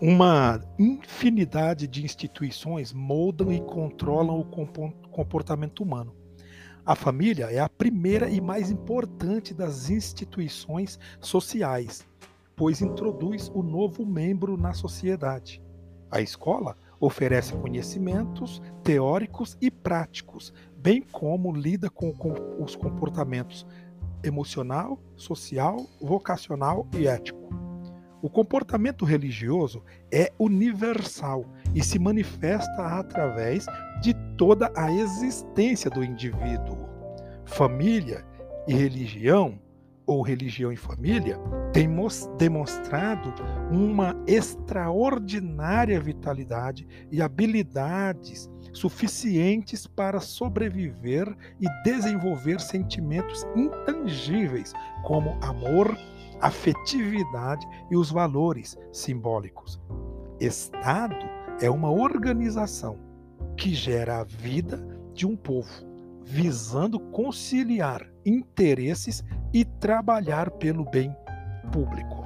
Uma infinidade de instituições moldam e controlam o comportamento humano. A família é a primeira e mais importante das instituições sociais, pois introduz o novo membro na sociedade. A escola oferece conhecimentos teóricos e práticos, bem como lida com, os comportamentos emocional, social, vocacional e ético. O comportamento religioso é universal e se manifesta através de toda a existência do indivíduo. Família e religião, ou religião e família, têm demonstrado uma extraordinária vitalidade e habilidades suficientes para sobreviver e desenvolver sentimentos intangíveis como amor, afetividade e os valores simbólicos. Estado é uma organização que gera a vida de um povo, visando conciliar interesses e trabalhar pelo bem público.